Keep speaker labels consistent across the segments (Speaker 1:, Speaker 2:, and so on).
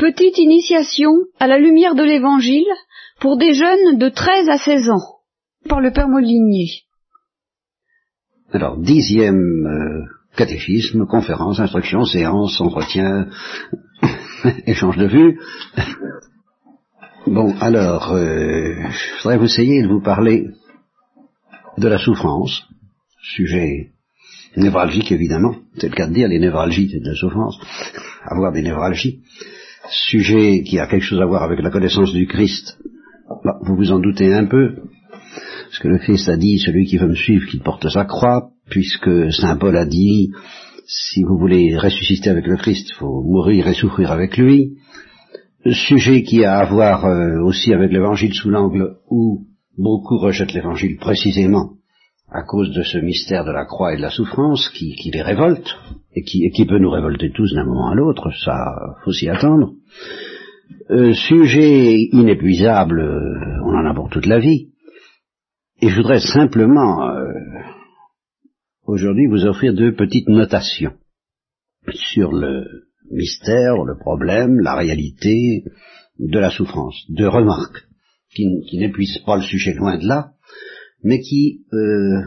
Speaker 1: Petite initiation à la lumière de l'Évangile pour des jeunes de 13 à 16 ans, par le Père Molinier.
Speaker 2: Alors, dixième euh, catéchisme, conférence, instruction, séance, entretien, échange de vues. Bon, alors, euh, je voudrais vous essayer de vous parler de la souffrance, sujet névralgique évidemment, c'est le cas de dire, les névralgies, c'est de la souffrance, avoir des névralgies, sujet qui a quelque chose à voir avec la connaissance du Christ, bah, vous vous en doutez un peu, parce que le Christ a dit, celui qui veut me suivre, qu'il porte sa croix, puisque Saint Paul a dit, si vous voulez ressusciter avec le Christ, il faut mourir et souffrir avec lui. Sujet qui a à voir euh, aussi avec l'évangile sous l'angle où beaucoup rejettent l'évangile précisément à cause de ce mystère de la croix et de la souffrance qui, les révolte, et qui, peut nous révolter tous d'un moment à l'autre, ça faut s'y attendre. Euh, sujet inépuisable, euh, on en a pour toute la vie. Et je voudrais simplement euh, aujourd'hui vous offrir deux petites notations sur le mystère, le problème, la réalité de la souffrance. Deux remarques qui, qui n'épuisent pas le sujet loin de là, mais qui, euh,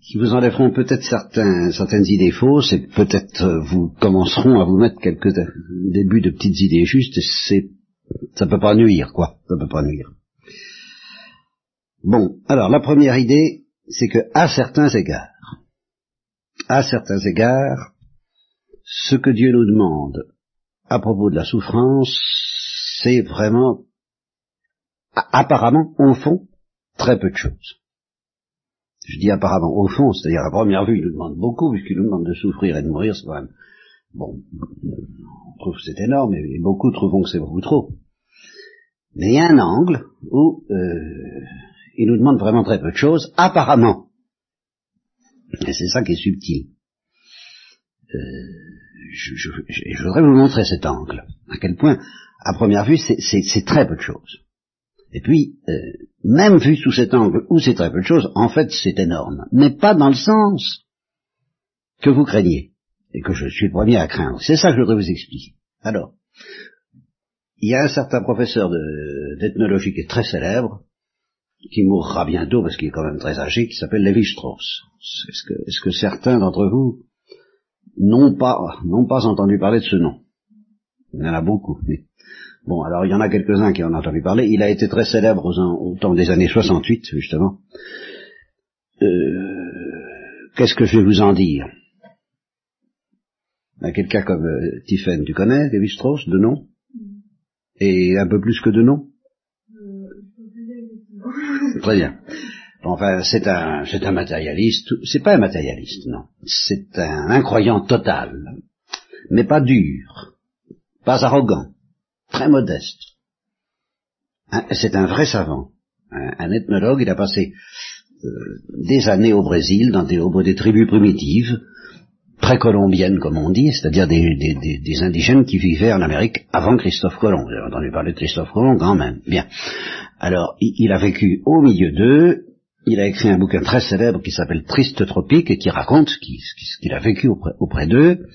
Speaker 2: qui vous enlèveront peut-être certaines idées fausses et peut-être euh, vous commenceront à vous mettre quelques débuts de petites idées justes. C'est, ça peut pas nuire, quoi. Ça peut pas nuire. Bon, alors la première idée, c'est que à certains égards, à certains égards, ce que Dieu nous demande à propos de la souffrance, c'est vraiment, apparemment, au fond, très peu de choses. Je dis apparemment au fond, c'est-à-dire à première vue, il nous demande beaucoup, puisqu'il nous demande de souffrir et de mourir, c'est quand même, bon, on trouve que c'est énorme, et beaucoup trouvent que c'est beaucoup trop. Mais il y a un angle où euh, il nous demande vraiment très peu de choses, apparemment. Et c'est ça qui est subtil. Euh, je, voudrais vous montrer cet angle, à quel point, à première vue, c'est très peu de choses. Et puis, euh, même vu sous cet angle où c'est très peu de choses, en fait c'est énorme, mais pas dans le sens que vous craignez, et que je suis le premier à craindre. C'est ça que je voudrais vous expliquer. Alors, il y a un certain professeur d'ethnologie qui est très célèbre, qui mourra bientôt parce qu'il est quand même très âgé, qui s'appelle Lévi-Strauss. Est-ce que, certains d'entre vous n'ont pas, pas entendu parler de ce nom? Il y en a beaucoup. Mais Bon, alors il y en a quelques-uns qui en ont entendu parler. Il a été très célèbre au temps des années 68, justement. Euh, Qu'est-ce que je vais vous en dire? Ben, Quelqu'un comme euh, Tiffen, tu connais David Strauss, de nom? Et un peu plus que de nom? Très bien. enfin, c'est un, c'est un matérialiste. C'est pas un matérialiste, non. C'est un incroyant total, mais pas dur, pas arrogant très modeste. C'est un vrai savant, un, ethnologue, il a passé euh, des années au Brésil, dans des, des tribus primitives, précolombiennes comme on dit, c'est-à-dire des, indigènes qui vivaient en Amérique avant Christophe Colomb. Vous avez entendu parler de Christophe Colomb quand même. Bien. Alors, il, a vécu au milieu d'eux, il a écrit un bouquin très célèbre qui s'appelle Triste Tropique et qui raconte ce qu'il a vécu auprès d'eux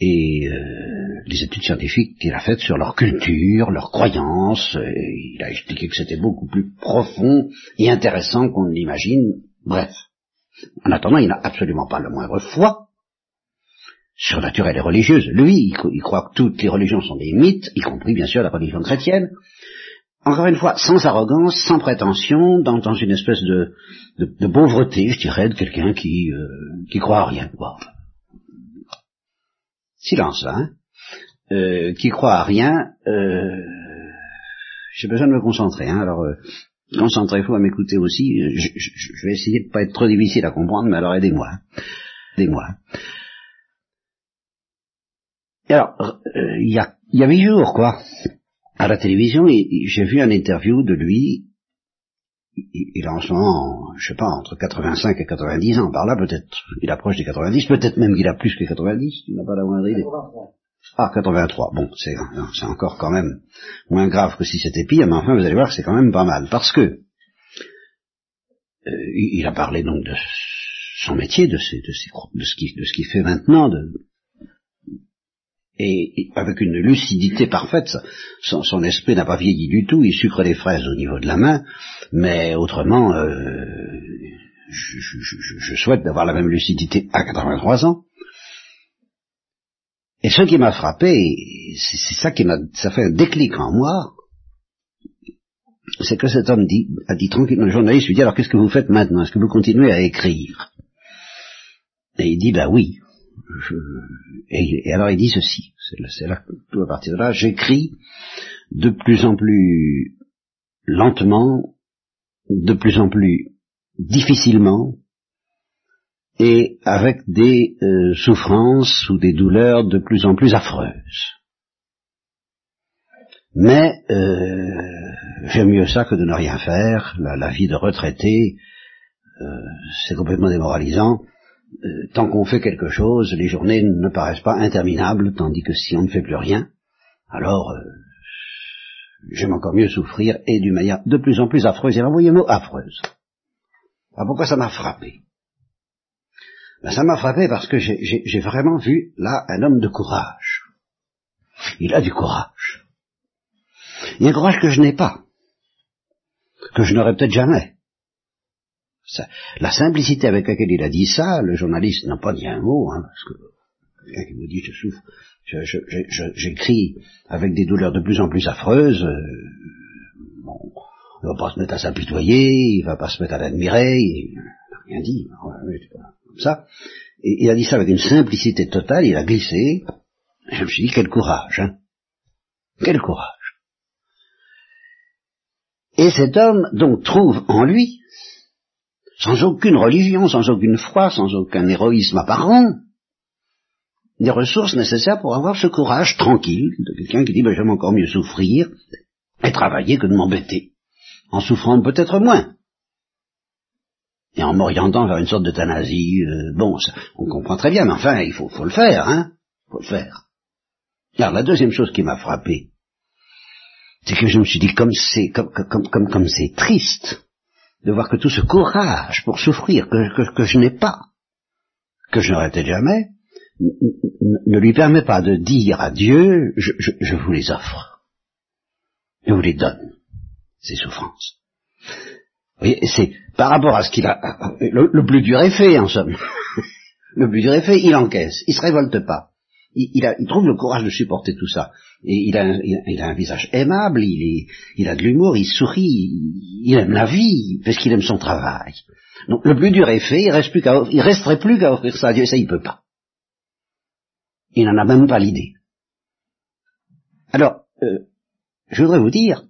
Speaker 2: et euh, les études scientifiques qu'il a faites sur leur culture, leurs croyances, il a expliqué que c'était beaucoup plus profond et intéressant qu'on ne l'imagine. Bref. En attendant, il n'a absolument pas le moindre foi surnaturelle et religieuse. Lui, il, croit que toutes les religions sont des mythes, y compris bien sûr la religion chrétienne. Encore une fois, sans arrogance, sans prétention, dans, une espèce de, pauvreté, je dirais, de quelqu'un qui, euh, qui croit à rien. Silence hein, euh, qui croit à rien, euh, j'ai besoin de me concentrer. Hein, alors, euh, concentrez-vous à m'écouter aussi. Je, vais essayer de pas être trop difficile à comprendre, mais alors aidez-moi. Hein. Aidez-moi. Alors, euh, il y, a, y a huit jours, quoi, à la télévision, j'ai vu un interview de lui il a en ce moment, je sais pas, entre 85 et 90 ans, par là peut-être, il approche des 90, peut-être même qu'il a plus que 90, tu n'as pas la moindre idée. 83. Ah, 83, bon, c'est, encore quand même moins grave que si c'était pire, mais enfin vous allez voir que c'est quand même pas mal, parce que euh, il a parlé donc de son métier, de, de, ce qu'il fait maintenant, de, et, avec une lucidité parfaite. Son, esprit n'a pas vieilli du tout, il sucre les fraises au niveau de la main, mais autrement, euh, je, souhaite d'avoir la même lucidité à 83 ans. Et ce qui m'a frappé, c'est ça qui m'a, ça fait un déclic en moi, c'est que cet homme dit, a dit tranquillement, le journaliste lui dit alors qu'est-ce que vous faites maintenant? Est-ce que vous continuez à écrire? Et il dit bah oui. Et, alors il dit ceci, c'est là, tout à partir de là, j'écris de plus en plus lentement, de plus en plus difficilement, et avec des euh, souffrances ou des douleurs de plus en plus affreuses. Mais euh, j'aime mieux ça que de ne rien faire. La, vie de retraité, euh, c'est complètement démoralisant. Tant qu'on fait quelque chose, les journées ne paraissent pas interminables, tandis que si on ne fait plus rien, alors j'aime encore mieux souffrir et d'une manière de plus en plus affreuse. Et renvoyez le mot affreuse. Alors pourquoi ça m'a frappé? Ben, ça m'a frappé parce que j'ai vraiment vu là un homme de courage. Il a du courage. Il y a un courage que je n'ai pas, que je n'aurai peut-être jamais. La simplicité avec laquelle il a dit ça, le journaliste n'a pas dit un mot, hein, parce que quelqu'un qui me dit je souffre, j'écris avec des douleurs de plus en plus affreuses, euh, bon, il va pas se mettre à s'apitoyer, il va pas se mettre à l'admirer, il n'a rien dit ça. Et il a dit ça avec une simplicité totale, il a glissé. Je me suis dit, quel courage, hein Quel courage. Et cet homme, donc, trouve en lui, sans aucune religion, sans aucune foi, sans aucun héroïsme apparent, des ressources nécessaires pour avoir ce courage tranquille de quelqu'un qui dit, ben, j'aime encore mieux souffrir et travailler que de m'embêter, en souffrant peut-être moins. Et en m'orientant vers une sorte d'euthanasie, euh, bon, on comprend très bien, mais enfin, il faut, le faire, hein, faut le faire. Alors la deuxième chose qui m'a frappé, c'est que je me suis dit, comme c'est, comme c'est triste de voir que tout ce courage pour souffrir que, je n'ai pas, que je n'aurai peut-être jamais, ne lui permet pas de dire à Dieu, je, vous les offre, je vous les donne, ces souffrances c'est par rapport à ce qu'il a, le, plus dur est fait en somme. le plus dur est fait, il encaisse, il se révolte pas. Il, trouve le courage de supporter tout ça. Et il a, un visage aimable, il, a de l'humour, il sourit, il, aime la vie, parce qu'il aime son travail. Donc le plus dur est fait, il, reste plus resterait plus qu'à offrir ça à Dieu, ça il peut pas. Il n'en a même pas l'idée. Alors, euh, je voudrais vous dire,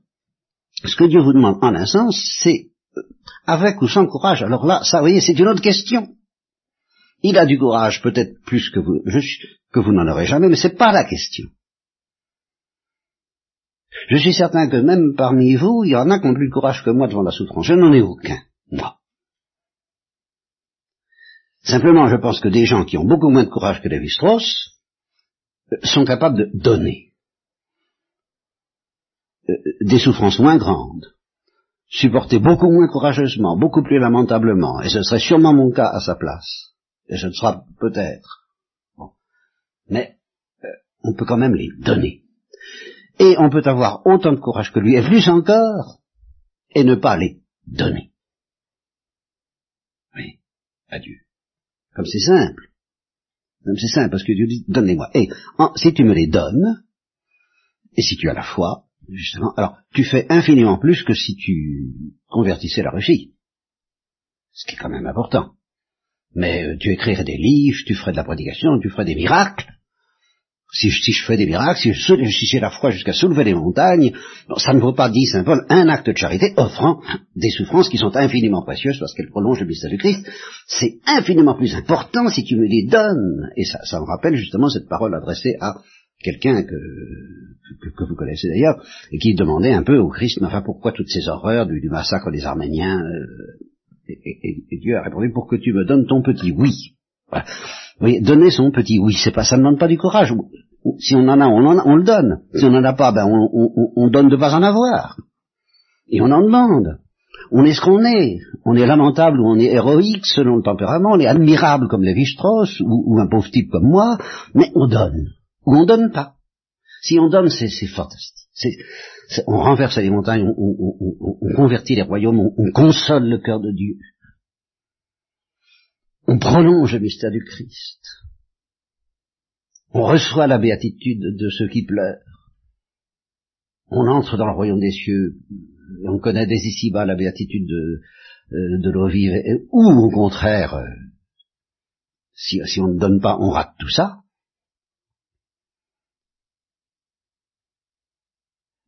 Speaker 2: ce que Dieu vous demande en un sens, c'est avec ou sans courage. Alors là, ça, vous voyez, c'est une autre question. Il a du courage, peut-être plus que vous, que vous n'en aurez jamais, mais c'est pas la question. Je suis certain que même parmi vous, il y en a qui ont plus de courage que moi devant la souffrance. Je n'en ai aucun, moi. Simplement, je pense que des gens qui ont beaucoup moins de courage que Lévi-Strauss euh, sont capables de donner euh, des souffrances moins grandes supporter beaucoup moins courageusement, beaucoup plus lamentablement, et ce serait sûrement mon cas à sa place, et ce sera peut-être. Mais euh, on peut quand même les donner. Et on peut avoir autant de courage que lui, et plus encore, et ne pas les donner. Oui, adieu. Comme c'est simple. Comme c'est simple, parce que Dieu dit, donnez-moi. Et si tu me les donnes, et si tu as la foi, justement, alors tu fais infiniment plus que si tu convertissais la Russie, ce qui est quand même important. Mais euh, tu écrirais des livres, tu ferais de la prédication, tu ferais des miracles. Si, je fais des miracles, si, si j'ai la foi jusqu'à soulever les montagnes, ça ne vaut pas, dit Saint Paul, un acte de charité offrant des souffrances qui sont infiniment précieuses parce qu'elles prolongent le mystère du Christ. C'est infiniment plus important si tu me les donnes. Et ça, ça me rappelle justement cette parole adressée à quelqu'un que, que, vous connaissez d'ailleurs, et qui demandait un peu au Christ, enfin pourquoi toutes ces horreurs du, massacre des Arméniens euh, et, Dieu a répondu pour que tu me donnes ton petit oui. Voilà. Voyez, donner son petit oui, c'est pas, ça ne demande pas du courage. Si on en a, on, en on le donne. Si on n'en a pas, ben on, on, on donne de pas en avoir. Et on en demande. On est ce qu'on est. On est lamentable ou on est héroïque selon le tempérament. On est admirable comme Lévi-Strauss ou, ou un pauvre type comme moi, mais on donne ou on donne pas. Si on donne, c'est fantastique. on renverse les montagnes, on, convertit les royaumes, on, console le cœur de Dieu. On prolonge le mystère du Christ. On reçoit la béatitude de ceux qui pleurent. On entre dans le royaume des cieux, on connaît dès ici-bas la béatitude de, euh, de l'eau vive, ou au contraire, euh, si on ne donne pas, on rate tout ça.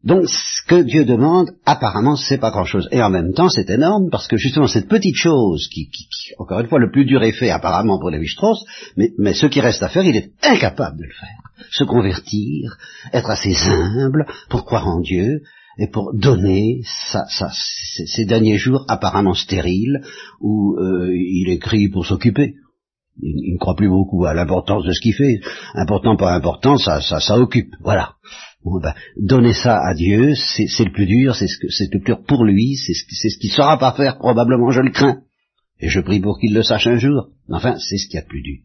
Speaker 2: Donc, ce que Dieu demande, apparemment, c'est pas grand-chose. Et en même temps, c'est énorme, parce que justement, cette petite chose, qui, encore une fois, le plus dur est fait, apparemment, pour Lévi-Strauss, mais, mais ce qui reste à faire, il est incapable de le faire. Se convertir, être assez humble pour croire en Dieu, et pour donner sa, ces derniers jours apparemment stériles, où euh, il écrit pour s'occuper. Il, ne croit plus beaucoup à l'importance de ce qu'il fait. Important, pas important, ça, ça, ça occupe. Voilà. Bon, ben, donner ça à Dieu, c'est le plus dur, c'est le plus dur pour lui, c'est ce, qu'il ne saura pas faire probablement, je le crains. Et je prie pour qu'il le sache un jour. Enfin, c'est ce qu'il y a de plus dur.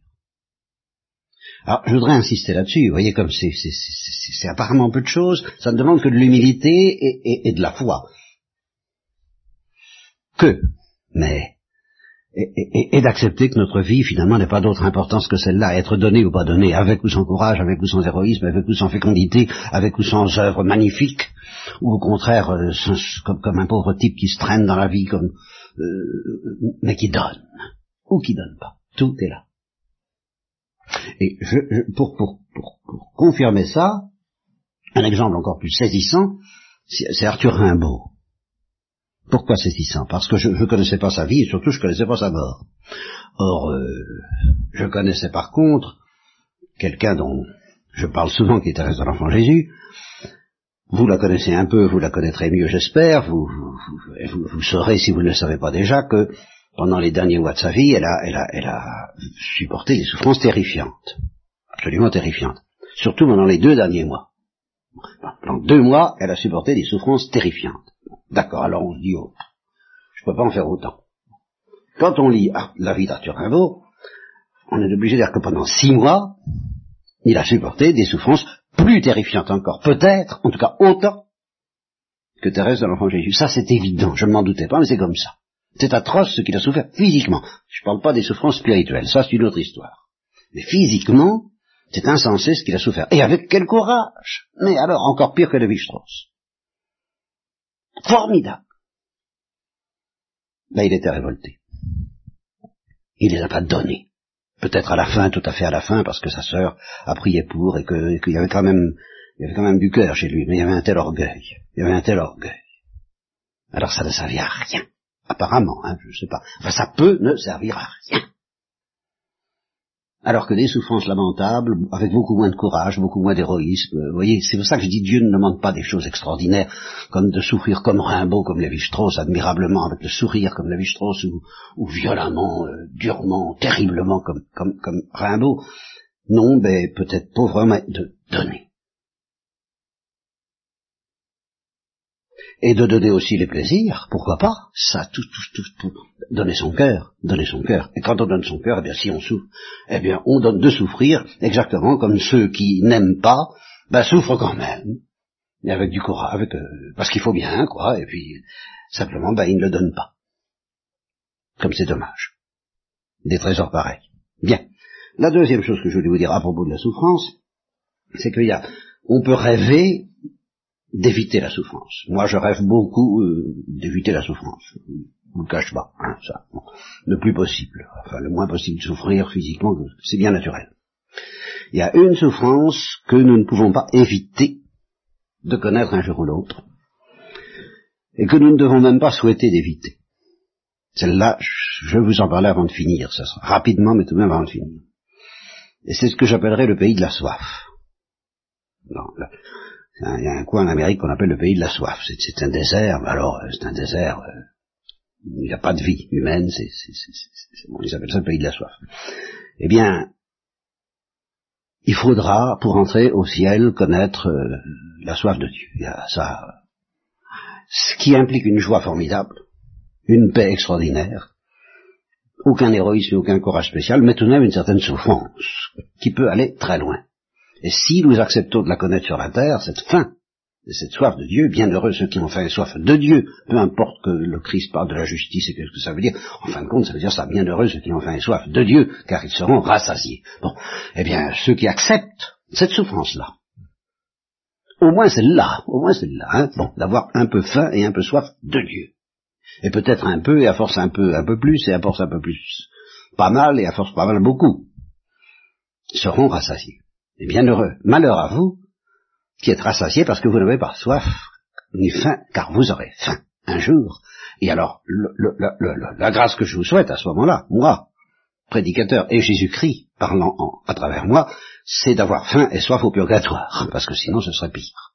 Speaker 2: Alors, je voudrais insister là-dessus. Vous voyez comme c'est apparemment peu de choses. Ça ne demande que de l'humilité et, de la foi. Que, mais et, d'accepter que notre vie, finalement, n'est pas d'autre importance que celle-là, être donnée ou pas donnée, avec ou sans courage, avec ou sans héroïsme, avec ou sans fécondité, avec ou sans œuvre magnifique, ou au contraire, euh, comme, un pauvre type qui se traîne dans la vie, comme euh, mais qui donne, ou qui donne pas. Tout est là. Et je, pour, pour, pour, pour confirmer ça, un exemple encore plus saisissant, c'est Arthur Rimbaud. Pourquoi saisissant Parce que je ne connaissais pas sa vie et surtout je ne connaissais pas sa mort. Or, euh, je connaissais par contre quelqu'un dont je parle souvent qui est Thérèse de l'Enfant Jésus. Vous la connaissez un peu, vous la connaîtrez mieux j'espère, vous, vous, vous, saurez si vous ne le savez pas déjà que pendant les derniers mois de sa vie, elle a, elle a, elle a supporté des souffrances terrifiantes, absolument terrifiantes, surtout pendant les deux derniers mois. Pendant deux mois, elle a supporté des souffrances terrifiantes. D'accord, alors on se dit, oh, je peux pas en faire autant. Quand on lit la vie d'Arthur Rimbaud, on est obligé de dire que pendant six mois, il a supporté des souffrances plus terrifiantes encore, peut-être, en tout cas autant, que Thérèse de l'Enfant Jésus. Ça, c'est évident, je ne m'en doutais pas, mais c'est comme ça. C'est atroce ce qu'il a souffert physiquement. Je ne parle pas des souffrances spirituelles, ça c'est une autre histoire. Mais physiquement, c'est insensé ce qu'il a souffert. Et avec quel courage Mais alors, encore pire que Lévi-Strauss. Formidable. Ben, il était révolté. Il les a pas donnés. Peut-être à la fin, tout à fait à la fin, parce que sa sœur a prié pour et qu'il y avait quand même, il y avait quand même du cœur chez lui, mais il y avait un tel orgueil. Il y avait un tel orgueil. Alors ça ne servait à rien. Apparemment, hein, je ne sais pas. Enfin, ça peut ne servir à rien alors que des souffrances lamentables, avec beaucoup moins de courage, beaucoup moins d'héroïsme. Vous voyez, c'est pour ça que je dis Dieu ne demande pas des choses extraordinaires, comme de souffrir comme Rimbaud, comme Lévi-Strauss, admirablement, avec le sourire comme Lévi-Strauss, ou, violemment, euh, durement, terriblement comme, comme, comme Rimbaud. Non, mais peut-être pauvrement de donner. Et de donner aussi les plaisirs, pourquoi pas Ça, tout, tout, tout, donner son cœur, donner son cœur. Et quand on donne son cœur, eh bien, si on souffre, eh bien, on donne de souffrir, exactement comme ceux qui n'aiment pas, ben, souffrent quand même, et avec du courage, avec, euh, parce qu'il faut bien, quoi, et puis, simplement, ben, ils ne le donnent pas. Comme c'est dommage. Des trésors pareils. Bien. La deuxième chose que je voulais vous dire à propos de la souffrance, c'est qu'il y a, on peut rêver d'éviter la souffrance. Moi, je rêve beaucoup euh, d'éviter la souffrance. Ne le cache pas, hein, ça. Le plus possible. Enfin, le moins possible de souffrir physiquement, c'est bien naturel. Il y a une souffrance que nous ne pouvons pas éviter de connaître un jour ou l'autre, et que nous ne devons même pas souhaiter d'éviter. Celle-là, je vais vous en parler avant de finir, ça sera rapidement, mais tout de même avant de finir. Et c'est ce que j'appellerais le pays de la soif. Il y a un coin en Amérique qu'on appelle le pays de la soif. C'est un désert, mais alors euh, c'est un désert, euh, il n'y a pas de vie humaine, c'est, bon, ils appellent ça le pays de la soif. Eh bien, il faudra, pour entrer au ciel, connaître euh, la soif de Dieu. Il y a ça, ce qui implique une joie formidable, une paix extraordinaire, aucun héroïsme, aucun courage spécial, mais tout de même une certaine souffrance, qui peut aller très loin. Et si nous acceptons de la connaître sur la terre, cette faim et cette soif de Dieu, bienheureux ceux qui ont faim et soif de Dieu, peu importe que le Christ parle de la justice et qu'est-ce que ça veut dire, en fin de compte, ça veut dire ça, bienheureux ceux qui ont faim et soif de Dieu, car ils seront rassasiés. Bon, eh bien, ceux qui acceptent cette souffrance-là, au moins celle-là, au moins celle-là, hein, bon, d'avoir un peu faim et un peu soif de Dieu. Et peut-être un peu, et à force un peu, un peu plus, et à force un peu plus, pas mal, et à force pas mal beaucoup, seront rassasiés. Et bienheureux, malheur à vous, qui êtes rassasiés parce que vous n'avez pas soif ni faim, car vous aurez faim un jour. Et alors, la grâce que je vous souhaite à ce moment-là, moi, prédicateur, et Jésus-Christ parlant à travers moi, c'est d'avoir faim et soif au purgatoire, parce que sinon ce serait pire.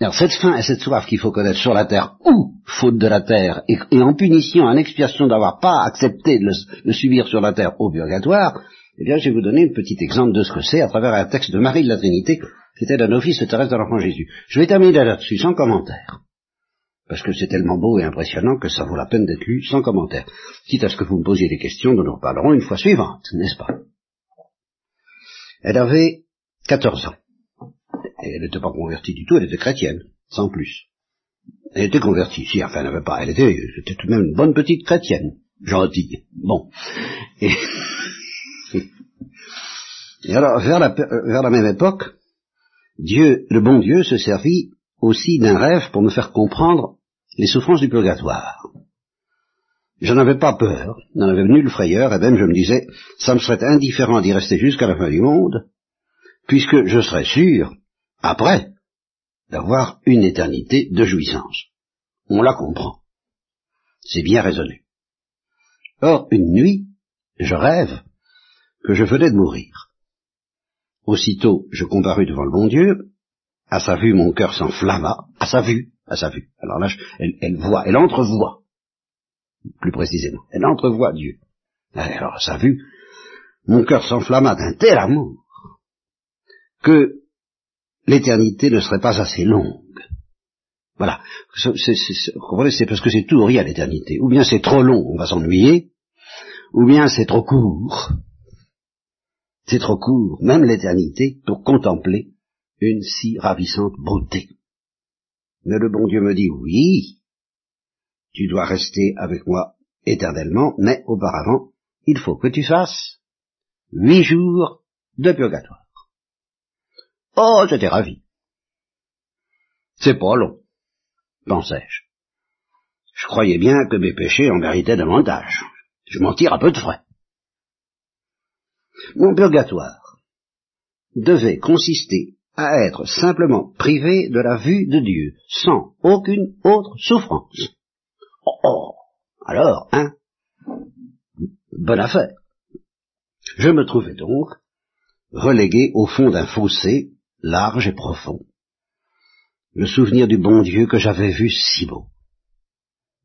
Speaker 2: Alors cette faim et cette soif qu'il faut connaître sur la terre, ou faute de la terre, et, en punition, en expiation d'avoir pas accepté de le subir sur la terre au purgatoire, eh bien, je vais vous donner un petit exemple de ce que c'est à travers un texte de Marie de la Trinité, qui était un office de Thérèse de l'Enfant Jésus. Je vais terminer là-dessus, sans commentaire. Parce que c'est tellement beau et impressionnant que ça vaut la peine d'être lu sans commentaire. Quitte à ce que vous me posiez des questions dont nous reparlerons une fois suivante, n'est-ce pas? Elle avait 14 ans. Et elle n'était pas convertie du tout, elle était chrétienne, sans plus. Elle était convertie, si, enfin, elle n'avait pas, elle était, c'était tout de même une bonne petite chrétienne, gentille. Bon. Et Et alors, vers la, même époque, Dieu, le bon Dieu, se servit aussi d'un rêve pour me faire comprendre les souffrances du purgatoire. Je n'avais pas peur, n'en avais nulle frayeur, et même je me disais, ça me serait indifférent d'y rester jusqu'à la fin du monde, puisque je serais sûr, après, d'avoir une éternité de jouissance. On la comprend. C'est bien raisonné. Or, une nuit, je rêve que je venais de mourir. Aussitôt, je comparus devant le bon Dieu. À sa vue, mon cœur s'enflamma. À sa vue, à sa vue. Alors là, elle, voit, elle entrevoit. Plus précisément, elle entrevoit Dieu. Alors, à sa vue, mon cœur s'enflamma d'un tel amour que l'éternité ne serait pas assez longue. Voilà. vous comprenez, c'est parce que c'est tout rien l'éternité. Ou bien c'est trop long, on va s'ennuyer, ou bien c'est trop court, c'est trop court, même l'éternité, pour contempler une si ravissante beauté. Mais le bon Dieu me dit, oui, tu dois rester avec moi éternellement, mais auparavant, il faut que tu fasses huit jours de purgatoire. Oh, j'étais ravi. C'est pas long, pensais-je. Je croyais bien que mes péchés en méritaient davantage. Je m'en tire à peu de frais. Mon purgatoire devait consister à être simplement privé de la vue de Dieu, sans aucune autre souffrance. Oh, alors, hein Bonne affaire. Je me trouvais donc relégué au fond d'un fossé large et profond. Le souvenir du bon Dieu que j'avais vu si beau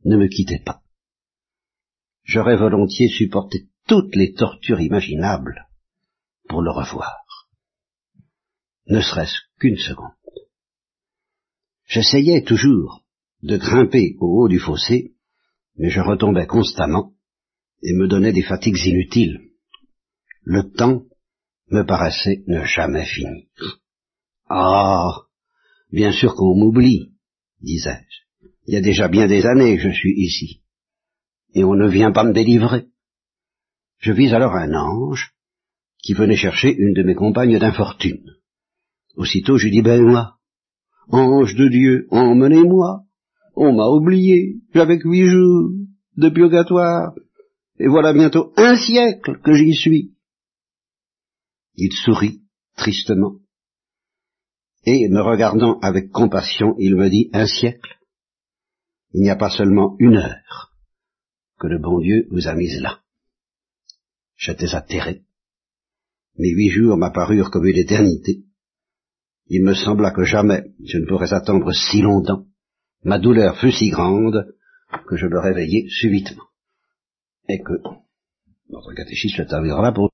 Speaker 2: ne me quittait pas. J'aurais volontiers supporté toutes les tortures imaginables pour le revoir. Ne serait-ce qu'une seconde. J'essayais toujours de grimper au haut du fossé, mais je retombais constamment et me donnais des fatigues inutiles. Le temps me paraissait ne jamais finir. Ah, bien sûr qu'on m'oublie, disais-je. Il y a déjà bien des années que je suis ici, et on ne vient pas me délivrer. Je vis alors un ange qui venait chercher une de mes compagnes d'infortune. Aussitôt je dis, ben moi, ange de Dieu, emmenez-moi, on m'a oublié, j'avais huit jours de purgatoire, et voilà bientôt un siècle que j'y suis. Il sourit tristement, et me regardant avec compassion, il me dit, un siècle, il n'y a pas seulement une heure que le bon Dieu vous a mise là. J'étais atterré. Mes huit jours m'apparurent comme une éternité. Il me sembla que jamais je ne pourrais attendre si longtemps. Ma douleur fut si grande que je me réveillai subitement. Et que notre catéchisme là pour